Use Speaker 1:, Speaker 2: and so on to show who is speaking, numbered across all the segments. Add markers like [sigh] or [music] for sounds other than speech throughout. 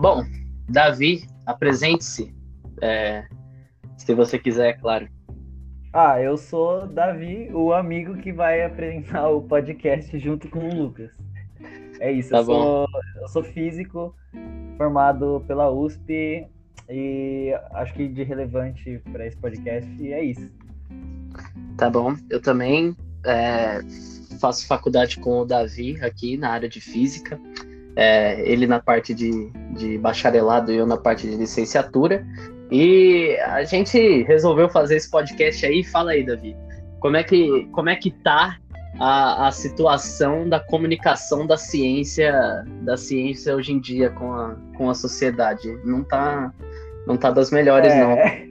Speaker 1: Bom, Davi, apresente-se. É, se você quiser, é claro.
Speaker 2: Ah, eu sou Davi, o amigo que vai apresentar o podcast junto com o Lucas. É isso, tá eu, sou, eu sou físico, formado pela USP e acho que de relevante para esse podcast é isso.
Speaker 1: Tá bom, eu também é, faço faculdade com o Davi aqui na área de física. É, ele na parte de, de bacharelado e eu na parte de licenciatura. E a gente resolveu fazer esse podcast aí. Fala aí, Davi. Como é que, como é que tá a, a situação da comunicação da ciência, da ciência hoje em dia com a, com a sociedade? Não tá, não tá das melhores, é... não. [laughs]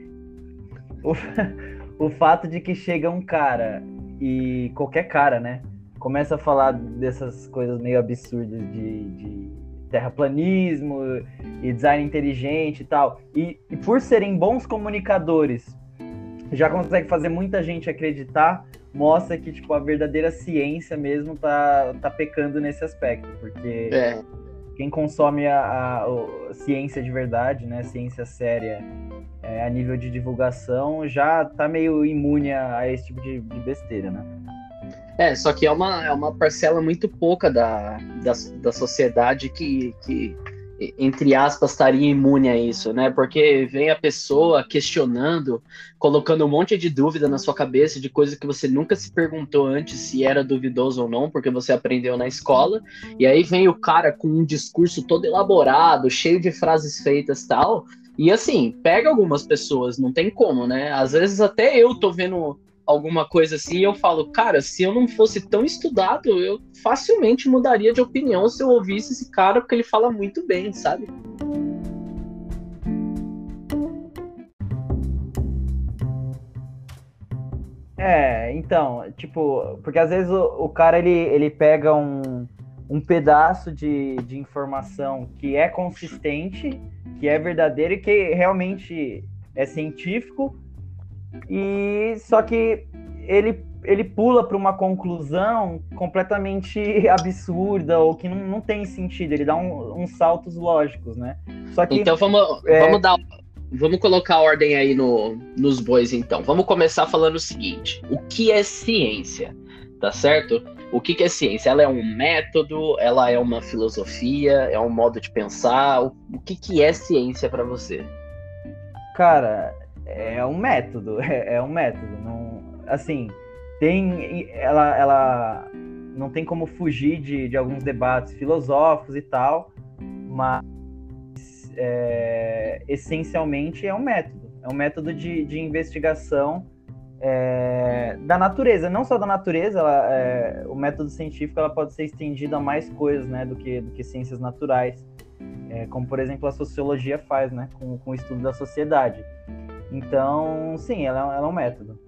Speaker 2: O, o fato de que chega um cara e qualquer cara, né? Começa a falar dessas coisas meio absurdas de, de terraplanismo e design inteligente e tal. E, e por serem bons comunicadores, já consegue fazer muita gente acreditar, mostra que tipo a verdadeira ciência mesmo tá, tá pecando nesse aspecto, porque é. quem consome a, a, a, ciência de verdade, né, ciência séria, é, a nível de divulgação, já tá meio imune a, a esse tipo de, de besteira, né?
Speaker 1: É, só que é uma, é uma parcela muito pouca da, da, da sociedade que, que, entre aspas, estaria imune a isso, né? Porque vem a pessoa questionando, colocando um monte de dúvida na sua cabeça de coisas que você nunca se perguntou antes se era duvidoso ou não, porque você aprendeu na escola, e aí vem o cara com um discurso todo elaborado, cheio de frases feitas tal. E assim, pega algumas pessoas, não tem como, né? Às vezes até eu tô vendo alguma coisa assim, eu falo, cara, se eu não fosse tão estudado, eu facilmente mudaria de opinião se eu ouvisse esse cara, porque ele fala muito bem, sabe?
Speaker 2: É, então, tipo, porque às vezes o, o cara ele, ele pega um, um pedaço de, de informação que é consistente, que é verdadeiro e que realmente é científico, e só que ele, ele pula para uma conclusão completamente [laughs] absurda ou que não, não tem sentido. Ele dá um, uns saltos lógicos, né?
Speaker 1: Só que, então vamos, é... vamos dar. Vamos colocar a ordem aí no, nos bois, então. Vamos começar falando o seguinte: o que é ciência? Tá certo? O que, que é ciência? Ela é um método, ela é uma filosofia, é um modo de pensar. O, o que, que é ciência para você?
Speaker 2: Cara, é um método, [laughs] é, é um método. Não, assim, tem, ela, ela não tem como fugir de, de alguns debates filosóficos e tal, mas é, essencialmente é um método, é um método de, de investigação é, da natureza, não só da natureza, ela, é, o método científico ela pode ser estendido a mais coisas, né, do que, do que ciências naturais, é, como por exemplo a sociologia faz, né, com, com o estudo da sociedade. Então, sim, ela, ela é um método.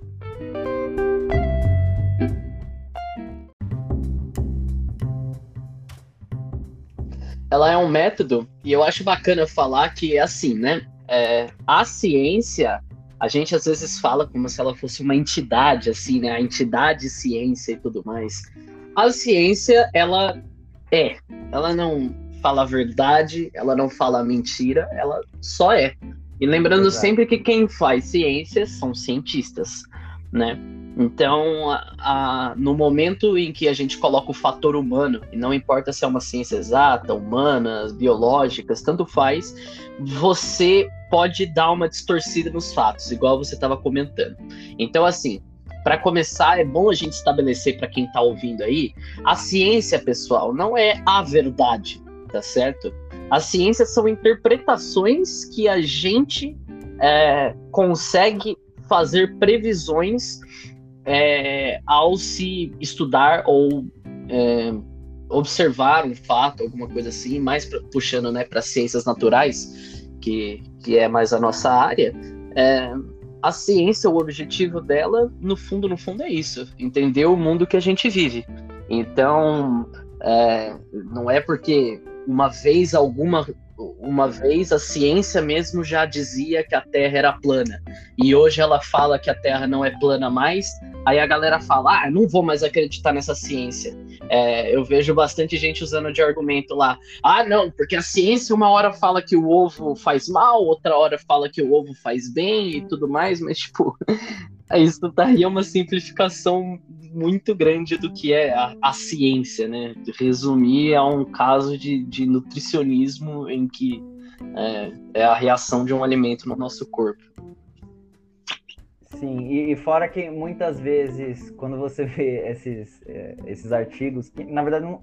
Speaker 1: Ela é um método, e eu acho bacana falar que é assim, né? É, a ciência, a gente às vezes fala como se ela fosse uma entidade, assim, né? A entidade ciência e tudo mais. A ciência, ela é. Ela não fala a verdade, ela não fala a mentira, ela só é. E lembrando Exato. sempre que quem faz ciências são cientistas, né? Então, a, a, no momento em que a gente coloca o fator humano, e não importa se é uma ciência exata, humanas, biológicas, tanto faz, você pode dar uma distorcida nos fatos, igual você estava comentando. Então, assim, para começar, é bom a gente estabelecer para quem está ouvindo aí, a ciência, pessoal, não é a verdade, tá certo? As ciências são interpretações que a gente é, consegue fazer previsões é, ao se estudar ou é, observar um fato, alguma coisa assim, mais pra, puxando né, para ciências naturais, que, que é mais a nossa área. É, a ciência, o objetivo dela, no fundo, no fundo, é isso: entender o mundo que a gente vive. Então, é, não é porque uma vez alguma uma vez a ciência mesmo já dizia que a Terra era plana. E hoje ela fala que a Terra não é plana mais. Aí a galera fala ah não vou mais acreditar nessa ciência. É, eu vejo bastante gente usando de argumento lá. Ah, não, porque a ciência uma hora fala que o ovo faz mal, outra hora fala que o ovo faz bem e tudo mais, mas, tipo, [laughs] isso daí é uma simplificação muito grande do que é a, a ciência, né? Resumir a um caso de, de nutricionismo em que é, é a reação de um alimento no nosso corpo.
Speaker 2: Sim, e, e, fora que muitas vezes, quando você vê esses, é, esses artigos, que na verdade não,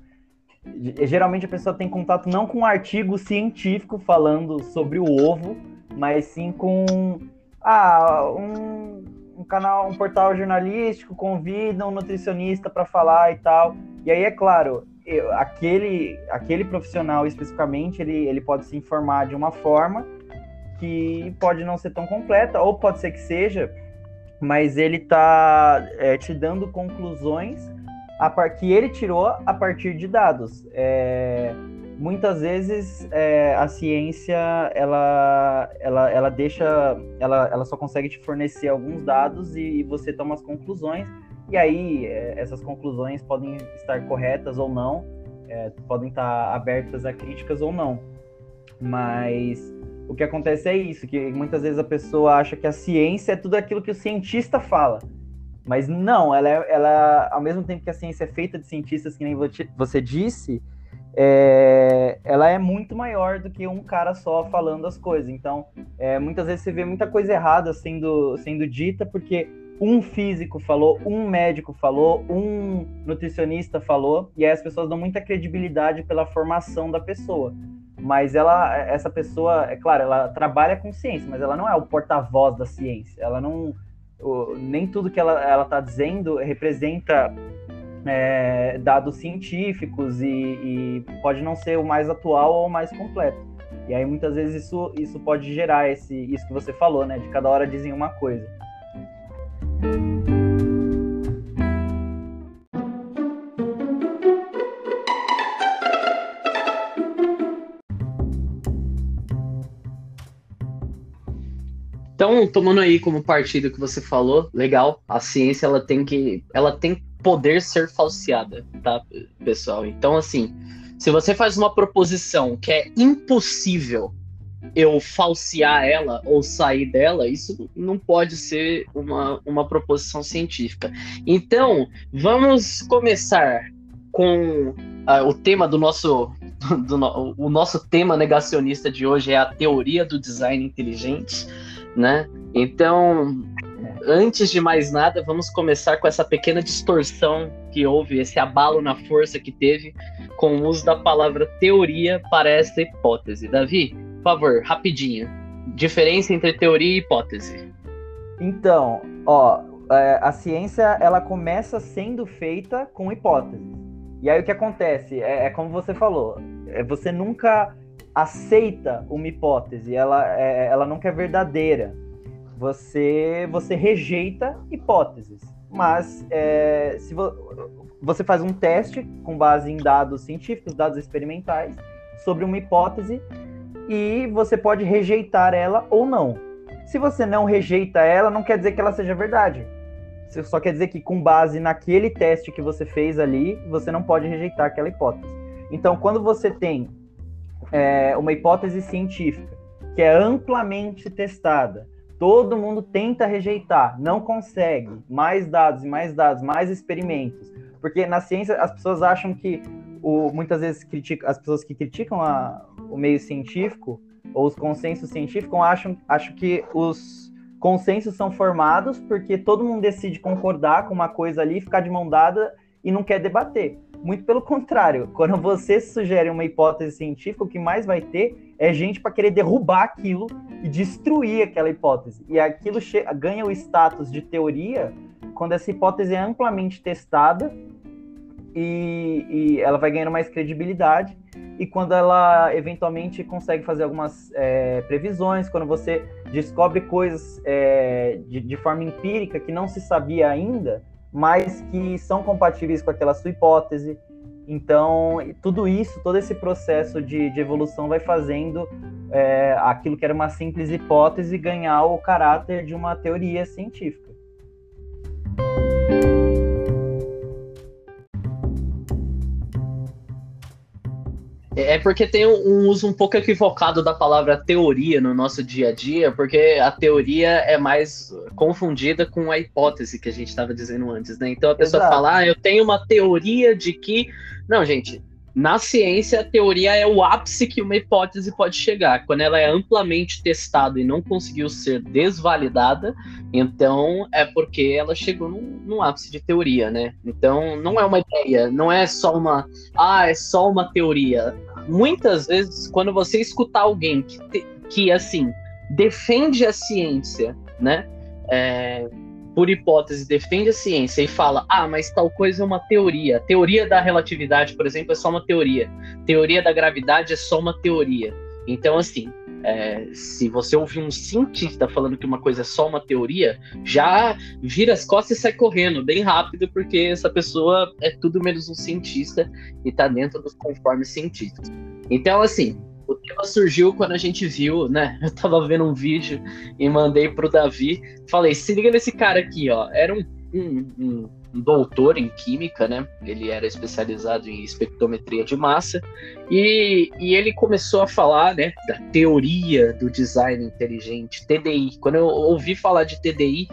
Speaker 2: geralmente a pessoa tem contato não com um artigo científico falando sobre o ovo, mas sim com ah, um, um canal, um portal jornalístico convida um nutricionista para falar e tal. E aí, é claro, eu, aquele, aquele profissional especificamente, ele, ele pode se informar de uma forma que pode não ser tão completa, ou pode ser que seja, mas ele está é, te dando conclusões a par que ele tirou a partir de dados. É, muitas vezes é, a ciência ela, ela, ela deixa, ela, ela só consegue te fornecer alguns dados e, e você toma as conclusões. E aí é, essas conclusões podem estar corretas ou não, é, podem estar abertas a críticas ou não. Mas o que acontece é isso, que muitas vezes a pessoa acha que a ciência é tudo aquilo que o cientista fala. Mas não, ela, é, ela ao mesmo tempo que a ciência é feita de cientistas, que nem você disse, é, ela é muito maior do que um cara só falando as coisas. Então, é, muitas vezes você vê muita coisa errada sendo, sendo dita, porque um físico falou, um médico falou, um nutricionista falou, e aí as pessoas dão muita credibilidade pela formação da pessoa mas ela, essa pessoa, é claro, ela trabalha com ciência, mas ela não é o porta-voz da ciência. Ela não, o, nem tudo que ela ela está dizendo representa é, dados científicos e, e, pode não ser o mais atual ou o mais completo. E aí muitas vezes isso, isso pode gerar esse, isso que você falou, né? De cada hora dizem uma coisa.
Speaker 1: Então, tomando aí como partido que você falou, legal, a ciência ela tem que ela tem poder ser falseada, tá, pessoal? Então, assim, se você faz uma proposição que é impossível eu falsear ela ou sair dela, isso não pode ser uma, uma proposição científica. Então, vamos começar com uh, o tema do nosso do, o nosso tema negacionista de hoje é a teoria do design inteligente né? Então, antes de mais nada, vamos começar com essa pequena distorção que houve, esse abalo na força que teve com o uso da palavra teoria para essa hipótese. Davi, por favor, rapidinho. Diferença entre teoria e hipótese.
Speaker 2: Então, ó, é, a ciência ela começa sendo feita com hipóteses. E aí o que acontece? É, é como você falou, é, você nunca aceita uma hipótese, ela, é, ela nunca é verdadeira. Você, você rejeita hipóteses. Mas é, se vo, você faz um teste com base em dados científicos, dados experimentais, sobre uma hipótese e você pode rejeitar ela ou não. Se você não rejeita ela, não quer dizer que ela seja verdade. Só quer dizer que, com base naquele teste que você fez ali, você não pode rejeitar aquela hipótese. Então, quando você tem é, uma hipótese científica que é amplamente testada, todo mundo tenta rejeitar, não consegue, mais dados e mais dados, mais experimentos, porque na ciência as pessoas acham que o, muitas vezes critica, as pessoas que criticam a, o meio científico ou os consensos científicos acham, acham que os consensos são formados porque todo mundo decide concordar com uma coisa ali, ficar de mão dada e não quer debater. Muito pelo contrário, quando você sugere uma hipótese científica, o que mais vai ter é gente para querer derrubar aquilo e destruir aquela hipótese. E aquilo ganha o status de teoria quando essa hipótese é amplamente testada e, e ela vai ganhando mais credibilidade. E quando ela eventualmente consegue fazer algumas é, previsões, quando você descobre coisas é, de, de forma empírica que não se sabia ainda, mas que são compatíveis com aquela sua hipótese. Então, tudo isso, todo esse processo de, de evolução vai fazendo é, aquilo que era uma simples hipótese ganhar o caráter de uma teoria científica.
Speaker 1: É, é porque tem um uso um pouco equivocado da palavra teoria no nosso dia a dia, porque a teoria é mais confundida com a hipótese que a gente estava dizendo antes, né? Então a pessoa Exato. fala, ah, eu tenho uma teoria de que. Não, gente, na ciência, a teoria é o ápice que uma hipótese pode chegar. Quando ela é amplamente testada e não conseguiu ser desvalidada, então é porque ela chegou num, num, ápice de teoria, né? Então não é uma ideia, não é só uma. Ah, é só uma teoria. Muitas vezes, quando você escutar alguém que, te, que assim, defende a ciência, né? É, por hipótese, defende a ciência e fala: ah, mas tal coisa é uma teoria. Teoria da relatividade, por exemplo, é só uma teoria. Teoria da gravidade é só uma teoria. Então, assim, é, se você ouvir um cientista falando que uma coisa é só uma teoria, já vira as costas e sai correndo bem rápido, porque essa pessoa é tudo menos um cientista e está dentro dos conformes científicos. Então, assim, o tema surgiu quando a gente viu, né? [laughs] Eu tava vendo um vídeo e mandei pro Davi. Falei, se liga nesse cara aqui, ó. Era um, um, um doutor em química, né? Ele era especializado em espectrometria de massa. E, e ele começou a falar, né? Da teoria do design inteligente, TDI. Quando eu ouvi falar de TDI,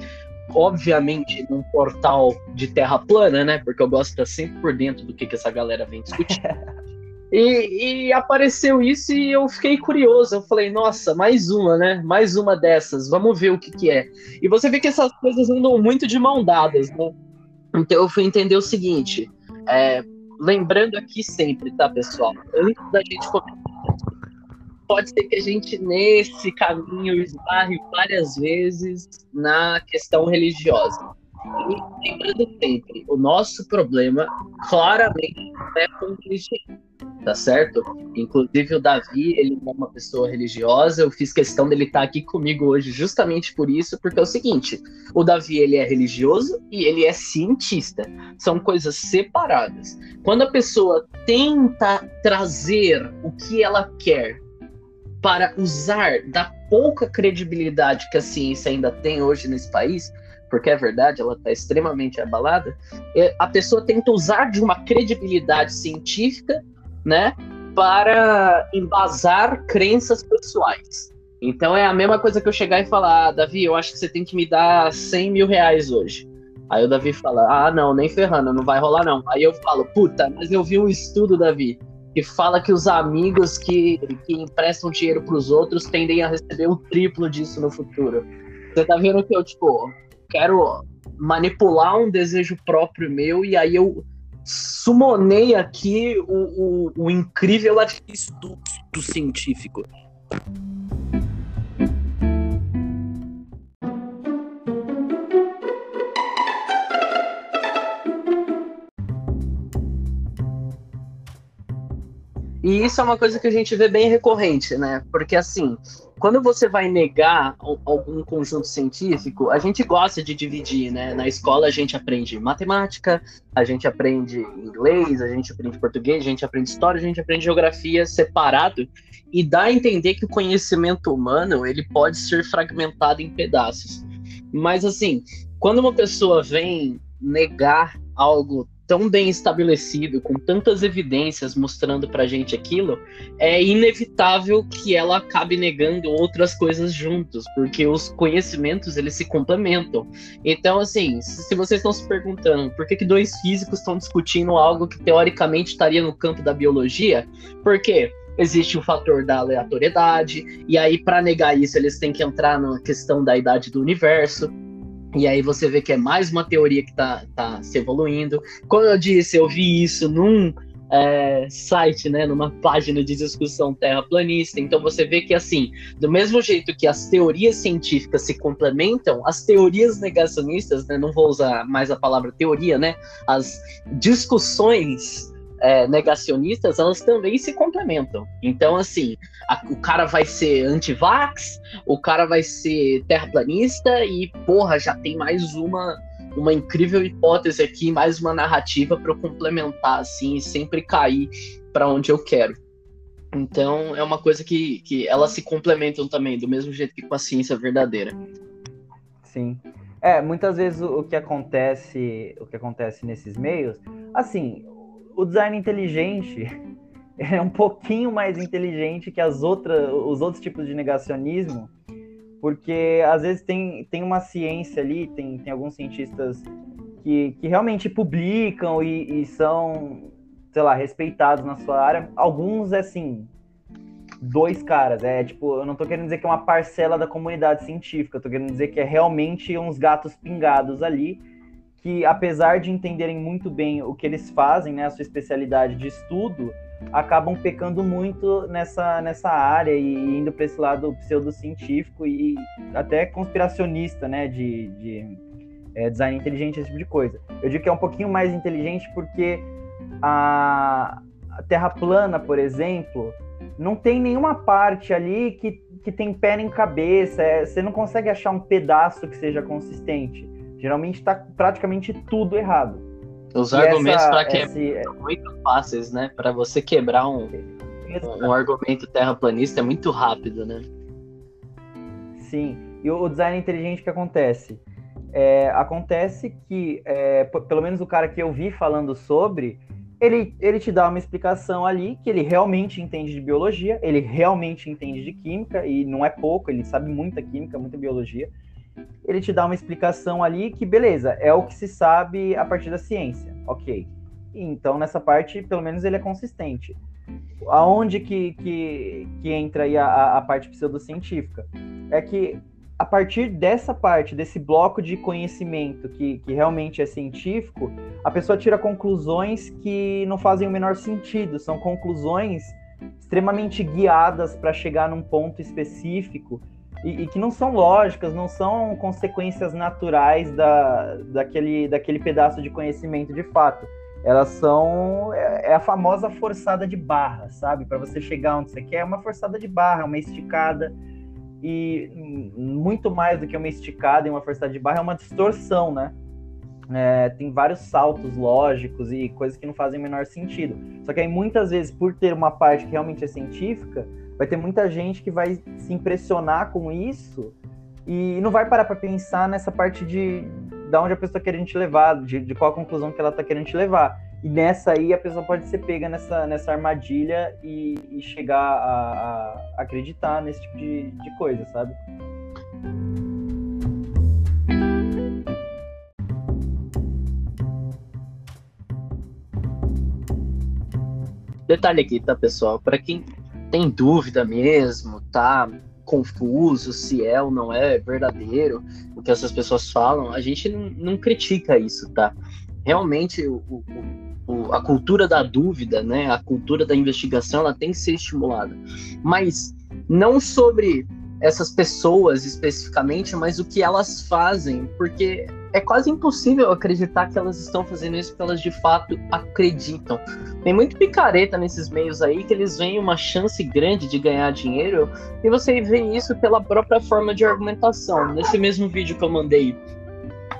Speaker 1: obviamente num portal de terra plana, né? Porque eu gosto de estar sempre por dentro do que, que essa galera vem discutir. [laughs] E, e, apareceu isso e eu fiquei curioso. Eu falei, nossa, mais uma, né? Mais uma dessas. Vamos ver o que, que é. E você vê que essas coisas andam muito de mão dadas, né? Então eu fui entender o seguinte. É, lembrando aqui sempre, tá, pessoal? Antes da gente começar, pode ser que a gente, nesse caminho, esbarre várias vezes na questão religiosa. Lembrando sempre, o nosso problema claramente é com o cristianismo tá certo? Inclusive o Davi, ele é uma pessoa religiosa, eu fiz questão dele estar tá aqui comigo hoje justamente por isso, porque é o seguinte, o Davi, ele é religioso e ele é cientista, são coisas separadas. Quando a pessoa tenta trazer o que ela quer para usar da pouca credibilidade que a ciência ainda tem hoje nesse país, porque é verdade, ela está extremamente abalada, é, a pessoa tenta usar de uma credibilidade científica né, para embasar crenças pessoais. Então é a mesma coisa que eu chegar e falar, ah, Davi, eu acho que você tem que me dar 100 mil reais hoje. Aí o Davi fala, ah, não, nem ferrando, não vai rolar não. Aí eu falo, puta, mas eu vi um estudo, Davi, que fala que os amigos que, que emprestam dinheiro para os outros tendem a receber o triplo disso no futuro. Você tá vendo que eu, tipo, quero manipular um desejo próprio meu e aí eu sumonei aqui o, o, o incrível artifício do, do científico. E isso é uma coisa que a gente vê bem recorrente, né? Porque assim, quando você vai negar algum conjunto científico, a gente gosta de dividir, né? Na escola a gente aprende matemática, a gente aprende inglês, a gente aprende português, a gente aprende história, a gente aprende geografia separado e dá a entender que o conhecimento humano ele pode ser fragmentado em pedaços. Mas assim, quando uma pessoa vem negar algo tão bem estabelecido, com tantas evidências mostrando pra gente aquilo, é inevitável que ela acabe negando outras coisas juntos, porque os conhecimentos eles se complementam. Então, assim, se vocês estão se perguntando por que, que dois físicos estão discutindo algo que teoricamente estaria no campo da biologia, por quê? existe o fator da aleatoriedade, e aí para negar isso eles têm que entrar na questão da idade do universo, e aí você vê que é mais uma teoria que está tá se evoluindo. Como eu disse, eu vi isso num é, site, né, numa página de discussão terraplanista. Então você vê que assim, do mesmo jeito que as teorias científicas se complementam, as teorias negacionistas, né, não vou usar mais a palavra teoria, né, as discussões é, negacionistas, elas também se complementam. Então, assim, a, o cara vai ser anti-vax, o cara vai ser terraplanista e, porra, já tem mais uma uma incrível hipótese aqui, mais uma narrativa para eu complementar, assim, e sempre cair para onde eu quero. Então, é uma coisa que, que elas se complementam também, do mesmo jeito que com a ciência verdadeira.
Speaker 2: Sim. É, muitas vezes o, o que acontece, o que acontece nesses meios, assim, o design inteligente, [laughs] é um pouquinho mais inteligente que as outras, os outros tipos de negacionismo, porque às vezes tem, tem uma ciência ali, tem, tem alguns cientistas que, que realmente publicam e, e são, sei lá, respeitados na sua área. Alguns, assim, dois caras. É tipo, eu não tô querendo dizer que é uma parcela da comunidade científica, eu tô querendo dizer que é realmente uns gatos pingados ali, que apesar de entenderem muito bem o que eles fazem, né, a sua especialidade de estudo, acabam pecando muito nessa, nessa área e indo para esse lado pseudocientífico e até conspiracionista, né, de, de é, design inteligente, esse tipo de coisa. Eu digo que é um pouquinho mais inteligente porque a, a Terra plana, por exemplo, não tem nenhuma parte ali que, que tem pé em cabeça, é, você não consegue achar um pedaço que seja consistente. Geralmente está praticamente tudo errado.
Speaker 1: Os e argumentos para quebrar são muito fáceis, né? Para você quebrar um, um argumento terraplanista é muito rápido, né?
Speaker 2: Sim. E o design inteligente que acontece? É, acontece que, é, pelo menos o cara que eu vi falando sobre, ele, ele te dá uma explicação ali que ele realmente entende de biologia, ele realmente entende de química, e não é pouco, ele sabe muita química, muita biologia. Ele te dá uma explicação ali que, beleza, é o que se sabe a partir da ciência, ok. Então, nessa parte, pelo menos ele é consistente. Aonde que, que, que entra aí a, a parte pseudocientífica? É que a partir dessa parte, desse bloco de conhecimento que, que realmente é científico, a pessoa tira conclusões que não fazem o menor sentido, são conclusões extremamente guiadas para chegar num ponto específico e, e, que não são lógicas, não são consequências naturais da, daquele, daquele pedaço de conhecimento de fato. Elas são. É, é a famosa forçada de barra, sabe? Para você chegar onde você quer, é uma forçada de barra, uma esticada e muito mais do que uma esticada e uma forçada de barra é uma distorção, né? É, tem vários saltos lógicos e coisas que não fazem o menor sentido. Só que aí muitas vezes, por ter uma parte que realmente é científica, vai ter muita gente que vai se impressionar com isso e não vai parar para pensar nessa parte de da onde a pessoa quer te levar, de, de qual conclusão que ela está querendo te levar. E nessa aí a pessoa pode ser pega nessa, nessa armadilha e, e chegar a, a, acreditar nesse tipo de, de coisa, sabe?
Speaker 1: Detalhe aqui, tá, pessoal? Para quem tem dúvida mesmo, tá confuso se é ou não é verdadeiro o que essas pessoas falam, a gente não, não critica isso, tá? Realmente o, o, o, a cultura da dúvida, né, a cultura da investigação, ela tem que ser estimulada. Mas não sobre essas pessoas especificamente, mas o que elas fazem, porque é quase impossível acreditar que elas estão fazendo isso porque elas de fato acreditam. Tem muito picareta nesses meios aí que eles veem uma chance grande de ganhar dinheiro e você vê isso pela própria forma de argumentação. Nesse mesmo vídeo que eu mandei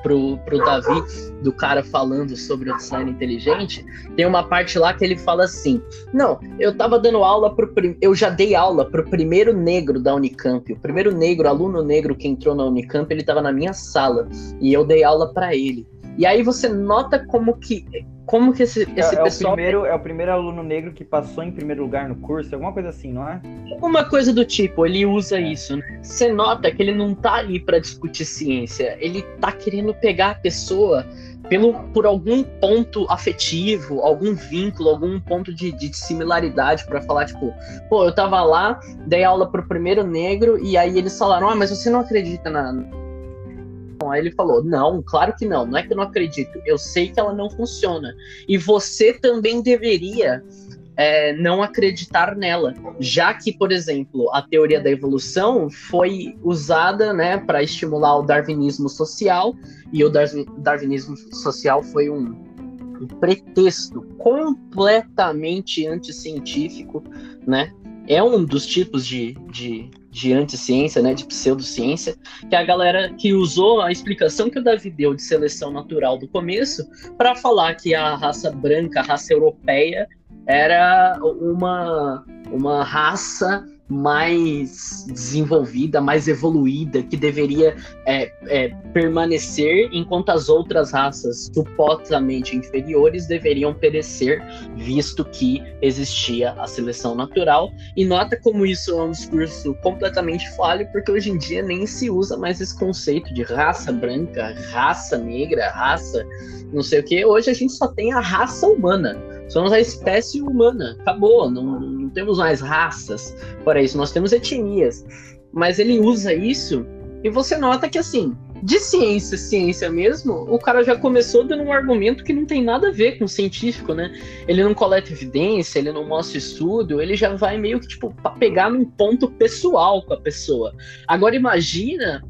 Speaker 1: pro, pro Davi, do cara falando sobre o design inteligente, tem uma parte lá que ele fala assim: Não, eu tava dando aula pro. Eu já dei aula pro primeiro negro da Unicamp. O primeiro negro, aluno negro que entrou na Unicamp, ele tava na minha sala. E eu dei aula para ele. E aí você nota como que como que esse, esse
Speaker 2: é, é
Speaker 1: pessoal.
Speaker 2: O primeiro, é o primeiro aluno negro que passou em primeiro lugar no curso, alguma coisa assim, não é?
Speaker 1: Alguma coisa do tipo, ele usa isso. Né? Você nota que ele não tá ali para discutir ciência, ele tá querendo pegar a pessoa pelo, por algum ponto afetivo, algum vínculo, algum ponto de, de similaridade para falar, tipo, pô, eu tava lá, dei aula pro primeiro negro, e aí eles falaram, ah, mas você não acredita na Aí ele falou: Não, claro que não, não é que eu não acredito, eu sei que ela não funciona. E você também deveria é, não acreditar nela, já que, por exemplo, a teoria da evolução foi usada né, para estimular o darwinismo social, e o darwinismo social foi um, um pretexto completamente anticientífico, né? É um dos tipos de, de de anticiência, né, de pseudociência, que é a galera que usou a explicação que o Davi deu de seleção natural do começo para falar que a raça branca, a raça europeia, era uma, uma raça mais desenvolvida, mais evoluída, que deveria é, é, permanecer, enquanto as outras raças supostamente inferiores deveriam perecer, visto que existia a seleção natural. E nota como isso é um discurso completamente falho, porque hoje em dia nem se usa mais esse conceito de raça branca, raça negra, raça não sei o que. Hoje a gente só tem a raça humana Somos a espécie humana, acabou, não, temos mais raças. Para isso, nós temos etnias. Mas ele usa isso e você nota que, assim, de ciência, ciência mesmo, o cara já começou dando um argumento que não tem nada a ver com científico, né? Ele não coleta evidência, ele não mostra estudo, ele já vai meio que, tipo, pegar num ponto pessoal com a pessoa. Agora, imagina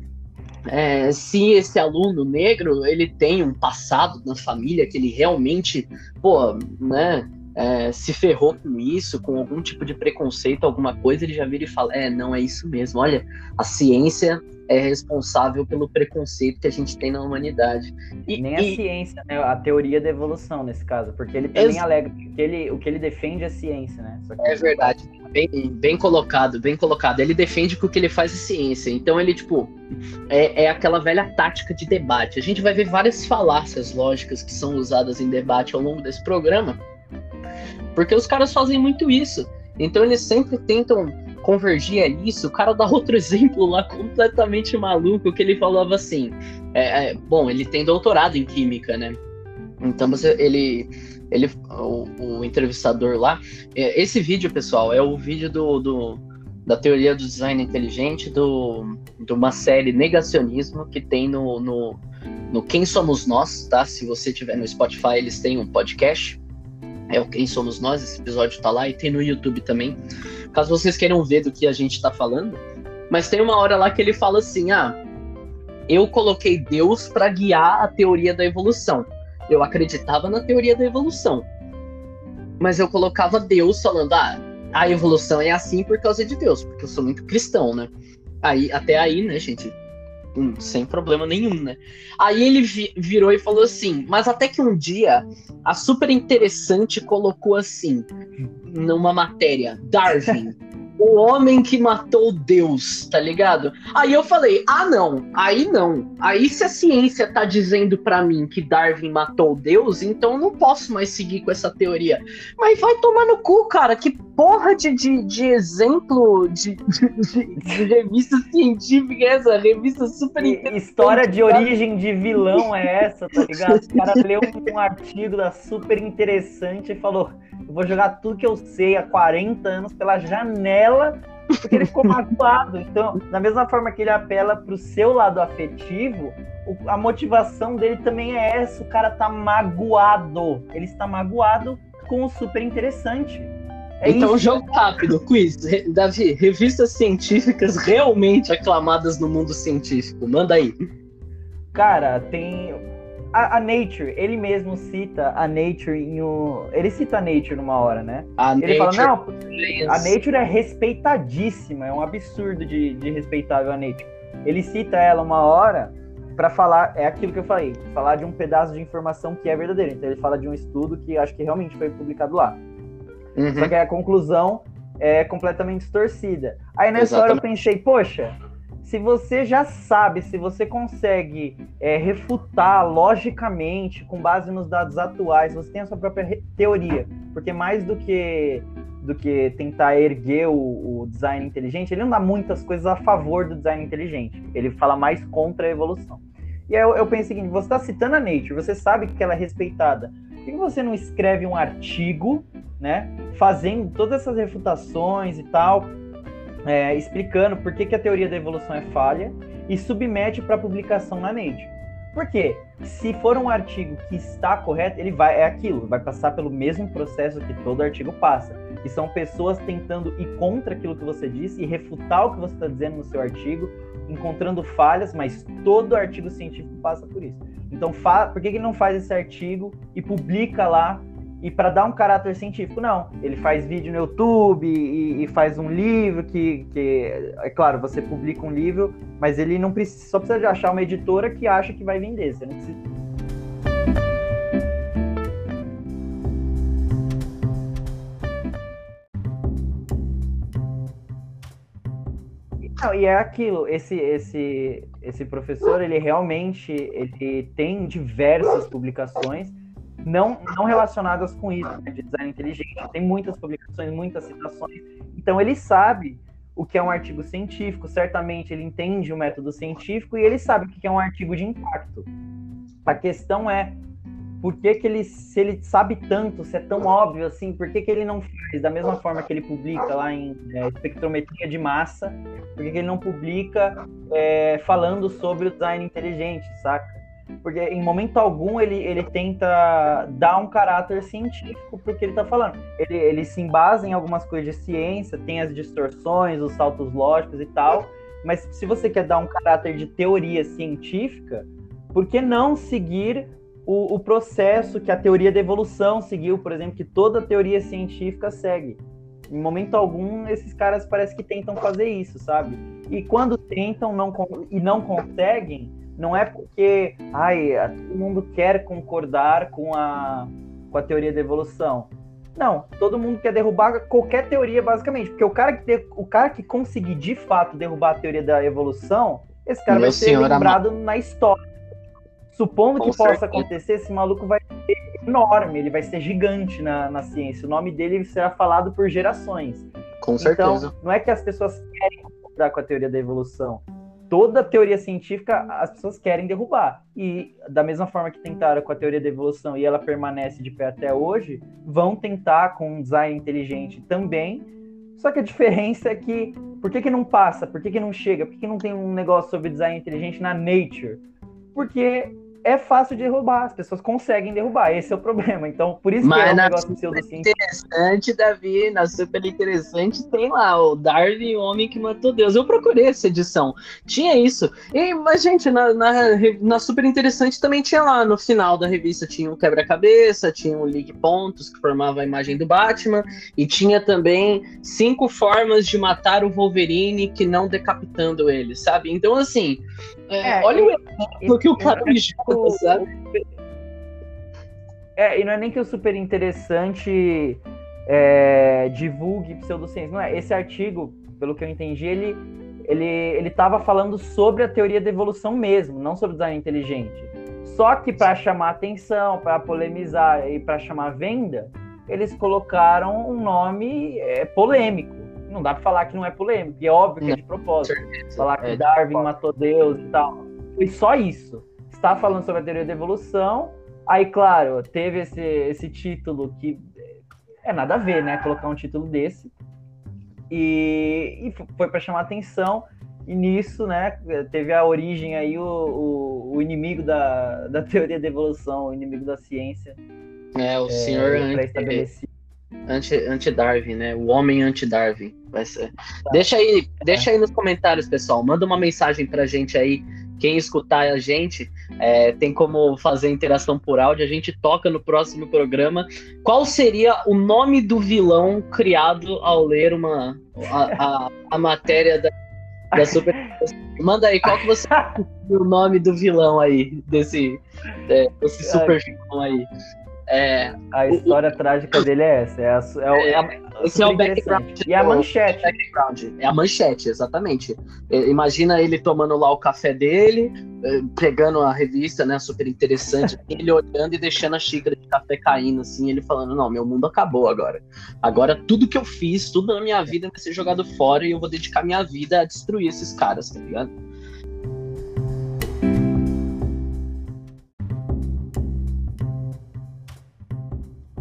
Speaker 1: é, se esse aluno negro ele tem um passado na família que ele realmente, pô, né, é, se ferrou com isso, com algum tipo de preconceito, alguma coisa, ele já vira e fala: é, não é isso mesmo. Olha, a ciência é responsável pelo preconceito que a gente tem na humanidade.
Speaker 2: E, Nem a ciência, né? A teoria da evolução, nesse caso, porque ele também ex... alega que ele, o que ele defende é ciência, né?
Speaker 1: é verdade. Bem, bem colocado, bem colocado. Ele defende que o que ele faz é ciência. Então ele, tipo, é, é aquela velha tática de debate. A gente vai ver várias falácias lógicas que são usadas em debate ao longo desse programa, porque os caras fazem muito isso. Então eles sempre tentam convergir a isso. O cara dá outro [laughs] exemplo lá completamente maluco que ele falava assim. É, é, bom, ele tem doutorado em química, né? Então você, ele ele, o, o entrevistador lá. É, esse vídeo, pessoal, é o vídeo do, do da teoria do design inteligente do, de uma série Negacionismo que tem no, no, no Quem Somos Nós, tá? Se você tiver no Spotify, eles têm um podcast. É o Quem Somos Nós, esse episódio tá lá e tem no YouTube também. Caso vocês queiram ver do que a gente tá falando. Mas tem uma hora lá que ele fala assim: ah, eu coloquei Deus para guiar a teoria da evolução eu acreditava na teoria da evolução. Mas eu colocava Deus falando, ah, a evolução é assim por causa de Deus, porque eu sou muito cristão, né? Aí, até aí, né, gente, hum, sem problema nenhum, né? Aí ele vi virou e falou assim, mas até que um dia a super interessante colocou assim, numa matéria, Darwin [laughs] o homem que matou Deus, tá ligado? Aí eu falei, ah não, aí não. Aí se a ciência tá dizendo para mim que Darwin matou Deus, então eu não posso mais seguir com essa teoria. Mas vai tomar no cu, cara, que porra de, de, de exemplo de, de, de, revista científica é essa? Revista super
Speaker 2: História de origem de vilão é essa, tá ligado? O cara leu um artigo da super interessante e falou eu vou jogar tudo que eu sei há 40 anos pela janela, porque ele ficou magoado. Então, da mesma forma que ele apela pro seu lado afetivo, a motivação dele também é essa. O cara tá magoado. Ele está magoado com o super interessante.
Speaker 1: É então, isso. jogo rápido, quiz. Davi, revistas científicas realmente aclamadas no mundo científico. Manda aí.
Speaker 2: Cara, tem a, a, Nature, ele mesmo cita a Nature em um. Ele cita a Nature numa hora, né? A ele Nature, fala, não, a Nature é respeitadíssima, é um absurdo de, de respeitável a Nature. Ele cita ela uma hora para falar, é aquilo que eu falei, falar de um pedaço de informação que é verdadeiro. Então ele fala de um estudo que acho que realmente foi publicado lá. Uhum. Só que a conclusão é completamente distorcida. Aí nessa Exatamente. hora eu pensei, poxa, se você já sabe, se você consegue é, refutar logicamente, com base nos dados atuais, você tem a sua própria teoria. Porque mais do que do que tentar erguer o, o, design inteligente, ele não dá muitas coisas a favor do design inteligente. Ele fala mais contra a evolução. E aí eu, eu penso o seguinte: você está citando a Nature, você sabe que ela é respeitada. Por que você não escreve um artigo, né, fazendo todas essas refutações e tal, é, explicando por que, que a teoria da evolução é falha e submete para publicação na Nature. Por quê? Se for um artigo que está correto, ele vai é aquilo, vai passar pelo mesmo processo que todo artigo passa, que são pessoas tentando ir contra aquilo que você disse e refutar o que você está dizendo no seu artigo, encontrando falhas, mas todo artigo científico passa por isso. Então, por que ele não faz esse artigo e publica lá e para dar um caráter científico, não. Ele faz vídeo no YouTube e, e, faz um livro que, que, é claro, você publica um livro, mas ele não precisa, só precisa de achar uma editora que acha que vai vender. Você não precisa Não, e é aquilo, esse, esse, esse professor, ele realmente ele tem diversas publicações não, não relacionadas com isso, né, de design inteligente. Tem muitas publicações, muitas citações. Então ele sabe o que é um artigo científico, certamente ele entende o método científico e ele sabe o que é um artigo de impacto. A questão é por que, que ele, se ele sabe tanto, se é tão óbvio assim, por que, que ele não faz da mesma forma que ele publica lá em é, espectrometria de massa, por que, que ele não publica é, falando sobre o design inteligente, saca? Porque em momento algum ele, ele tenta dar um caráter científico porque ele está falando. Ele, ele se embasa em algumas coisas de ciência, tem as distorções, os saltos lógicos e tal, mas se você quer dar um caráter de teoria científica, por que não seguir o, o, processo que a teoria da evolução seguiu, por exemplo, que toda teoria científica segue. Em momento algum, esses caras parece que tentam fazer isso, sabe? E quando tentam não, e não conseguem, não é porque ai, todo mundo quer concordar com a, com a teoria da evolução. Não, todo mundo quer derrubar qualquer teoria, basicamente. Porque o cara que, o cara que conseguir de fato derrubar a teoria da evolução, esse cara Meu vai ser lembrado na história Supondo Com que certeza. possa acontecer, esse maluco vai ser enorme, ele vai ser gigante na, na ciência. O nome dele será falado por gerações.
Speaker 1: Com certeza.
Speaker 2: Então, não é que as pessoas querem concordar com a teoria da evolução. Toda teoria científica as pessoas querem derrubar. E da mesma forma que tentaram com a teoria da evolução e ela permanece de pé até hoje, vão tentar com um design inteligente também. Só que a diferença é que por que, que não passa? Por que, que não chega? Por que, que não tem um negócio sobre design inteligente na Nature? Porque é fácil de derrubar, as pessoas conseguem derrubar, esse é o problema. Então, por isso
Speaker 1: Mas
Speaker 2: que é um negócio
Speaker 1: pseudocientífico. interessante, Davi, na super interessante, tem lá o Darwin, o homem que matou Deus. Eu procurei essa edição, tinha isso. E, mas, gente, na, na, na super interessante também tinha lá, no final da revista, tinha um quebra-cabeça, tinha um ligue pontos que formava a imagem do Batman, e tinha também cinco formas de matar o Wolverine que não decapitando ele, sabe? Então, assim, é, é, olha o exemplo que o cara me joga, sabe?
Speaker 2: É, e não é nem que o super interessante é, divulgue pseudociência. Não é. Esse artigo, pelo que eu entendi, ele ele ele estava falando sobre a teoria da evolução mesmo, não sobre design inteligente. Só que para chamar atenção, para polemizar e para chamar venda, eles colocaram um nome é, polêmico não dá pra falar que não é polêmico, e é óbvio que é de propósito. Falar que é Darwin matou Deus e tal. Foi só isso. Está falando sobre a teoria da evolução, aí, claro, teve esse, esse título que é nada a ver, né? Colocar um título desse. E, e foi para chamar atenção. E nisso, né, teve a origem aí o, o, o, inimigo da, da teoria da evolução, o inimigo da ciência.
Speaker 1: É, o é, senhor estabelecido anti-Darwin, né? O homem anti-Darwin. Vai ser. Tá. Deixa aí, deixa aí nos comentários, pessoal. Manda uma mensagem pra gente aí. Quem escutar a gente é, tem como fazer interação por áudio. A gente toca no próximo programa. Qual seria o nome do vilão criado ao ler uma a, a, a matéria da, da Super? Manda aí, qual que você o nome do vilão aí desse, é, desse super vilão aí?
Speaker 2: É, a história o, trágica dele é essa. É, a, é, é, a,
Speaker 1: esse é o background.
Speaker 2: E a manchete.
Speaker 1: É a manchete, exatamente. Imagina ele tomando lá o café dele, eh, pegando a revista, né? Super interessante, [laughs] ele olhando e deixando a xícara de café caindo, assim, ele falando: Não, meu mundo acabou agora. Agora tudo que eu fiz, tudo na minha vida vai ser jogado fora e eu vou dedicar minha vida a destruir esses caras, tá ligado?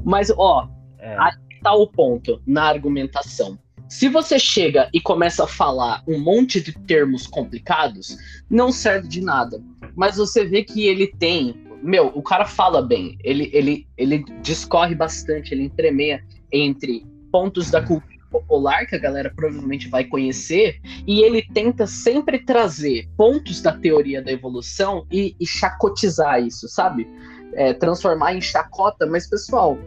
Speaker 1: Mas, ó, é. aí tá o ponto na argumentação. Se você chega e começa a falar um monte de termos complicados, não serve de nada. Mas você vê que ele tem. Meu, o cara fala bem, ele, ele, ele discorre bastante, ele entremeia entre pontos da cultura popular, que a galera provavelmente vai conhecer, e ele tenta sempre trazer pontos da teoria da evolução e, e chacotizar isso, sabe? É, transformar em chacota, mas pessoal,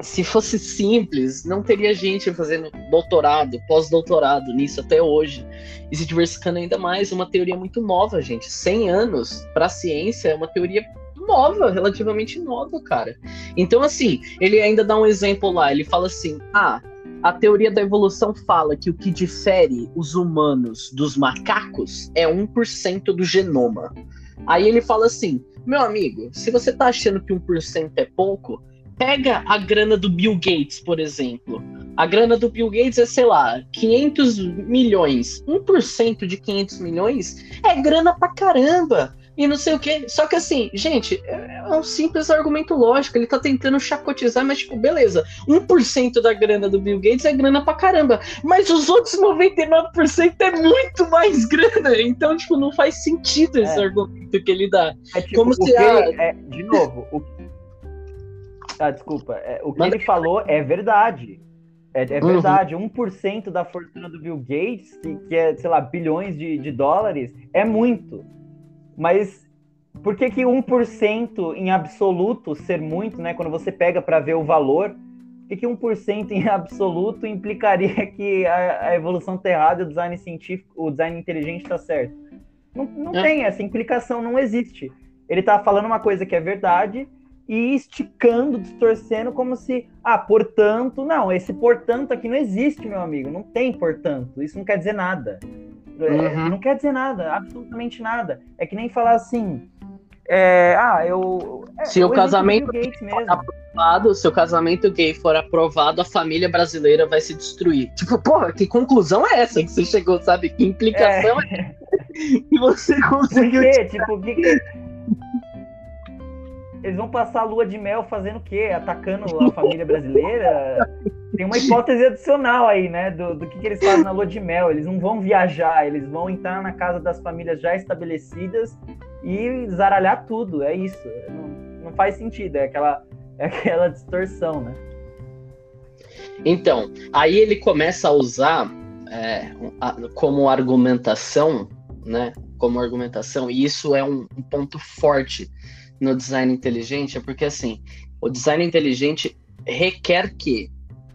Speaker 1: se fosse simples, não teria gente fazendo doutorado, pós-doutorado nisso até hoje. E se diversificando ainda mais, uma teoria muito nova, gente. 100 anos para a ciência é uma teoria nova, relativamente nova, cara. Então, assim, ele ainda dá um exemplo lá. Ele fala assim: ah, a teoria da evolução fala que o que difere os humanos dos macacos é 1% do genoma. Aí ele fala assim: meu amigo, se você tá achando que 1% é pouco, pega a grana do Bill Gates, por exemplo. A grana do Bill Gates é, sei lá, 500 milhões. 1% de 500 milhões é grana pra caramba e não sei o que. Só que assim, gente, é um simples argumento lógico. Ele tá tentando chacotizar, mas tipo, beleza, 1% da grana do Bill Gates é grana pra caramba. Mas os outros 99% é muito mais grana. Então, tipo, não faz sentido esse é. argumento que ele dá.
Speaker 2: É, tipo, Como se a... é, de novo, o... ah, desculpa. É, o que mas... ele falou é verdade. É, é uhum. verdade, 1% da fortuna do Bill Gates, que, que é, sei lá, bilhões de, de dólares, é muito. Mas por que, que 1% em absoluto ser muito, né? Quando você pega para ver o valor, por que, que 1% em absoluto implicaria [laughs] que a, a evolução está errada e o design científico, o design inteligente está certo? Não, não é. tem, essa implicação não existe. Ele está falando uma coisa que é verdade e esticando, distorcendo como se, ah, portanto, não, esse portanto aqui não existe, meu amigo, não tem portanto, isso não quer dizer nada. É, uhum. Não quer dizer nada, absolutamente nada. É que nem falar assim. É, ah, eu.
Speaker 1: É, se o casamento gay for aprovado, se o casamento gay for aprovado, a família brasileira vai se destruir. Tipo, porra, que conclusão é essa que você chegou, sabe? Que implicação é, é [laughs] que você conseguiu.
Speaker 2: Por quê? Tipo, o que, que eles vão passar a lua de mel fazendo o quê? Atacando a [laughs] família brasileira? Tem uma hipótese adicional aí, né? Do, do que, que eles fazem na lua de mel. Eles não vão viajar, eles vão entrar na casa das famílias já estabelecidas e zaralhar tudo. É isso. Não, não faz sentido. É aquela, é aquela distorção, né?
Speaker 1: Então, aí ele começa a usar é, como argumentação, né? Como argumentação, e isso é um, um ponto forte no design inteligente é porque assim, o design inteligente requer que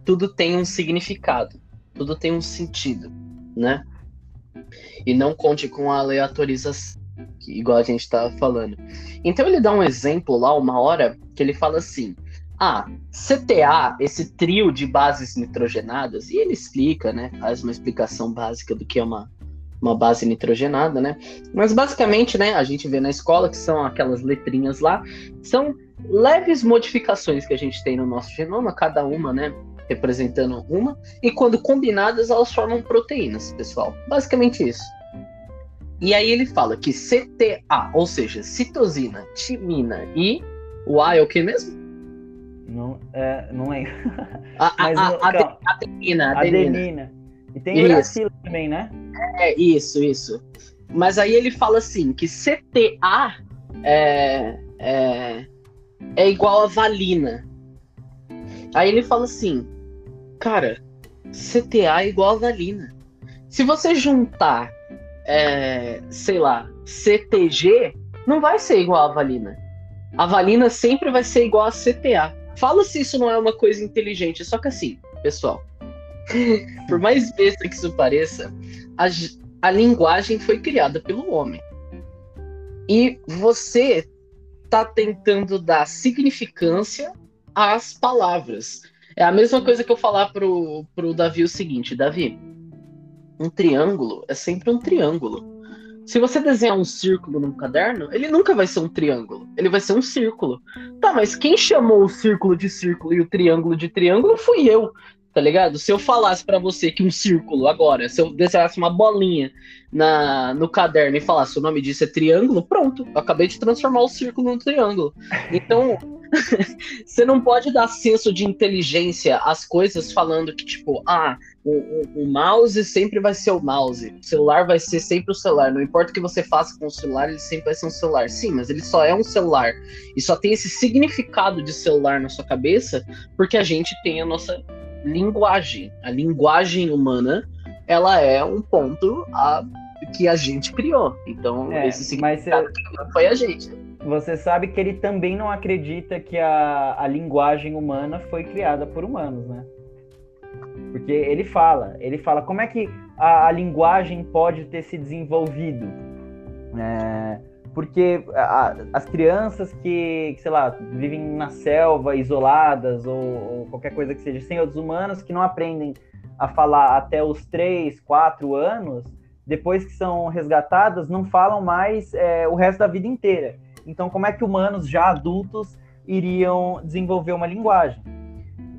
Speaker 1: tudo tenha um significado, tudo tenha um sentido, né? E não conte com a aleatorização, igual a gente estava falando. Então ele dá um exemplo lá, uma hora, que ele fala assim: ah, CTA, esse trio de bases nitrogenadas, e ele explica, né? Faz uma explicação básica do que é uma uma base nitrogenada, né? Mas basicamente, né, a gente vê na escola que são aquelas letrinhas lá, são leves modificações que a gente tem no nosso genoma, cada uma, né, representando uma, e quando combinadas elas formam proteínas, pessoal. Basicamente isso. E aí ele fala que CTA, ou seja, citosina, timina e o A é o que mesmo?
Speaker 2: Não, é, não é.
Speaker 1: A, a, [laughs] a, adenina, adenina.
Speaker 2: adenina. E tem uracilo também, né?
Speaker 1: É, isso, isso. Mas aí ele fala assim, que CTA é, é, é igual a valina. Aí ele fala assim, cara, CTA é igual a valina. Se você juntar, é, sei lá, CTG, não vai ser igual a valina. A valina sempre vai ser igual a CTA. Fala se isso não é uma coisa inteligente, só que assim, pessoal, [laughs] por mais besta que isso pareça, a, a linguagem foi criada pelo homem. E você está tentando dar significância às palavras. É a mesma coisa que eu falar pro, pro Davi o seguinte, Davi, um triângulo é sempre um triângulo. Se você desenhar um círculo num caderno, ele nunca vai ser um triângulo. Ele vai ser um círculo. Tá, mas quem chamou o círculo de círculo e o triângulo de triângulo fui eu tá ligado? Se eu falasse para você que um círculo agora, se eu desenhasse uma bolinha na, no caderno e falasse o nome disso é triângulo, pronto, eu acabei de transformar o círculo num triângulo. Então, [laughs] você não pode dar senso de inteligência às coisas falando que, tipo, ah, o, o, o, mouse sempre vai ser o mouse, o celular vai ser sempre o celular, não importa o que você faça com o celular, ele sempre vai ser um celular. Sim, mas ele só é um celular e só tem esse significado de celular na sua cabeça porque a gente tem a nossa linguagem. A linguagem humana, ela é um ponto a, que a gente criou. Então, é, esse significado
Speaker 2: mas
Speaker 1: foi a gente.
Speaker 2: Você sabe que ele também não acredita que a, a linguagem humana foi criada por humanos, né? Porque ele fala, ele fala como é que a, a linguagem pode ter se desenvolvido. É, porque a, as crianças que, sei lá, vivem na selva, isoladas, ou, ou, qualquer coisa que seja, sem outros humanos, que não aprendem a falar até os 3, 4 anos, depois que são resgatadas, não falam mais é, o resto da vida inteira. Então, como é que humanos já adultos iriam desenvolver uma linguagem?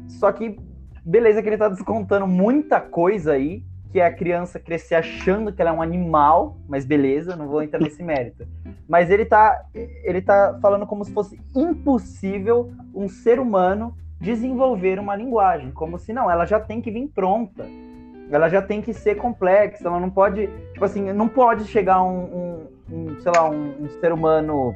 Speaker 2: Só que, beleza, que ele está descontando muita coisa aí, que é a criança crescer achando que ela é um animal, mas beleza, não vou entrar nesse mérito. Mas ele tá, ele tá falando como se fosse impossível um ser humano desenvolver uma linguagem, como se não, ela já tem que vir pronta. Ela já tem que ser complexa, ela não pode, tipo assim, não pode chegar um, um, um sei lá, um, um, ser humano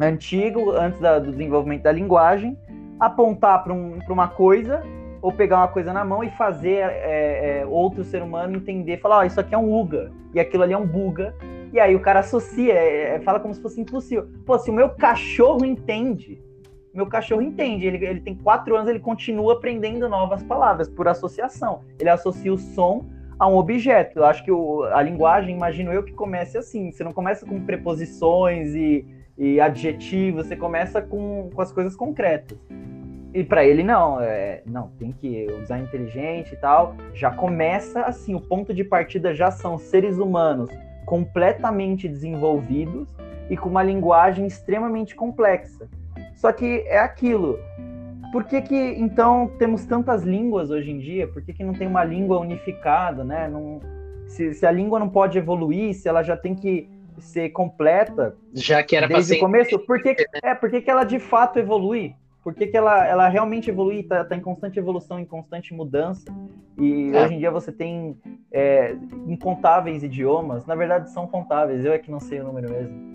Speaker 2: antigo, antes da, do desenvolvimento da linguagem, apontar para um, uma coisa ou pegar uma coisa na mão e fazer é, é, outro ser humano entender, falar, oh, isso aqui é um Uga, e aquilo ali é um Buga, e aí o cara associa, é, é, fala como se fosse impossível. Pô, se o meu cachorro entende, meu cachorro entende, ele, ele tem quatro anos, ele continua aprendendo novas palavras por associação. Ele associa o som a um objeto. Eu acho que o, a linguagem, imagino eu, que comece assim. Você não começa com preposições e, e adjetivos, você começa com, com as coisas concretas. E para ele não, é, não, tem que usar inteligente e tal. Já começa assim, o ponto de partida já são seres humanos completamente desenvolvidos e com uma linguagem extremamente complexa. Só que é aquilo. Por que, que então temos tantas línguas hoje em dia? Por que, que não tem uma língua unificada, né? Não, se, se a língua não pode evoluir, se ela já tem que ser completa,
Speaker 1: já que era
Speaker 2: desde o começo, por que, é, por que, que ela de fato evolui? Por que, que ela, ela realmente evolui, está tá em constante evolução, em constante mudança? E é. hoje em dia você tem é, incontáveis idiomas, na verdade são contáveis, eu é que não sei o número mesmo.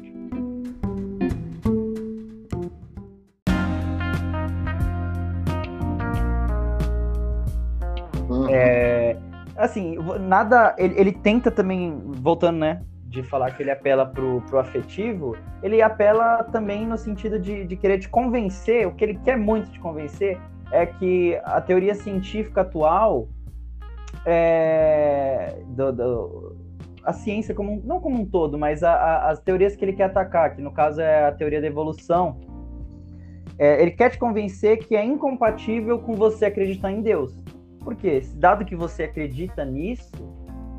Speaker 2: Uhum. É, assim, nada. Ele, ele, tenta também, voltando, né? De falar que ele apela pro, pro afetivo, ele apela também no sentido de, de querer te convencer. O que ele quer muito te convencer é que a teoria científica atual é, do, do, a ciência como não como um todo, mas a, a, as teorias que ele quer atacar, que no caso é a teoria da evolução, é, ele quer te convencer que é incompatível com você acreditar em Deus. Porque, dado que você acredita nisso,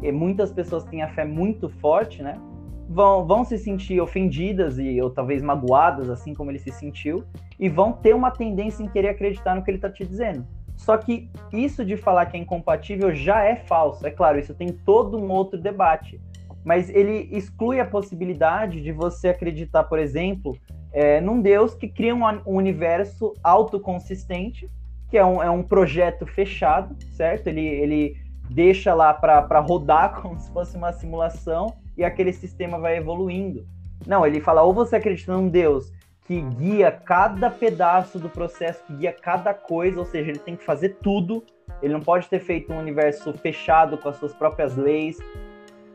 Speaker 2: e muitas pessoas têm a fé muito forte, né? Vão, vão se sentir ofendidas e ou talvez magoadas, assim como ele se sentiu, e vão ter uma tendência em querer acreditar no que ele está te dizendo. Só que isso de falar que é incompatível já é falso. É claro, isso tem todo um outro debate. Mas ele exclui a possibilidade de você acreditar, por exemplo, é, num Deus que cria um, um universo autoconsistente que é um, é um projeto fechado, certo? Ele, ele deixa lá para rodar [laughs] como se fosse uma simulação e aquele sistema vai evoluindo. Não, ele fala, ou você acredita num Deus que guia cada pedaço do processo, que guia cada coisa, ou seja, ele tem que fazer tudo, ele não pode ter feito um universo fechado com as suas próprias leis,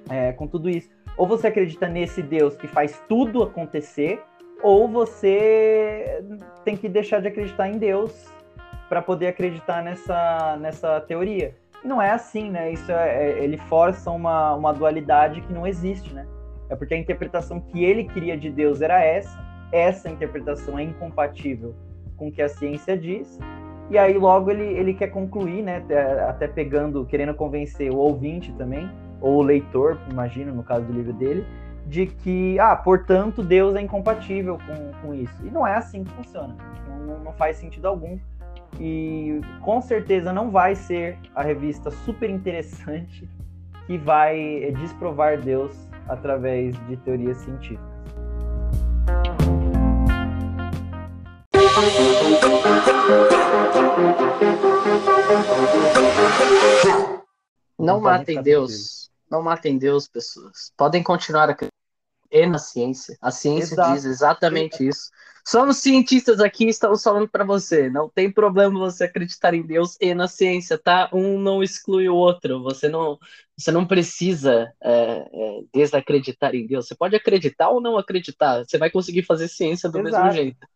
Speaker 2: é, com tudo isso. Ou você acredita nesse Deus que faz tudo acontecer, ou você tem que deixar de acreditar em Deus para poder acreditar nessa, nessa teoria. Não é assim, né? Isso é, é, ele força uma, uma dualidade que não existe, né? É porque a interpretação que ele queria de Deus era essa, essa interpretação é incompatível com o que a ciência diz, e aí logo ele, ele quer concluir, né? Até pegando, querendo convencer o ouvinte também, ou o leitor, imagino, no caso do livro dele, de que, ah, portanto, Deus é incompatível com, com isso. E não é assim que funciona. Não, não faz sentido algum e com certeza não vai ser a revista super interessante que vai desprovar Deus através de teorias científicas.
Speaker 1: Não matem Deus. Não matem Deus, pessoas. Podem continuar a e na ciência. A ciência Exato. diz exatamente isso. Somos cientistas aqui estamos falando para você. Não tem problema você acreditar em Deus e na ciência, tá? Um não exclui o outro. Você não, você não precisa é, é, desacreditar em Deus. Você pode acreditar ou não acreditar. Você vai conseguir fazer ciência do Exato. mesmo jeito.